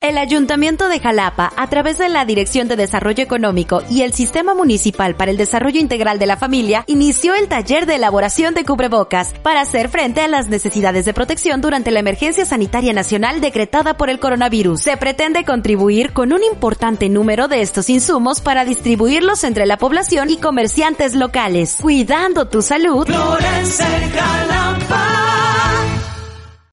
El Ayuntamiento de Jalapa, a través de la Dirección de Desarrollo Económico y el Sistema Municipal para el Desarrollo Integral de la Familia, inició el taller de elaboración de cubrebocas para hacer frente a las necesidades de protección durante la emergencia sanitaria nacional decretada por el coronavirus. Se pretende contribuir con un importante número de estos insumos para distribuirlos entre la población y comerciantes locales, cuidando tu salud. Jalapa.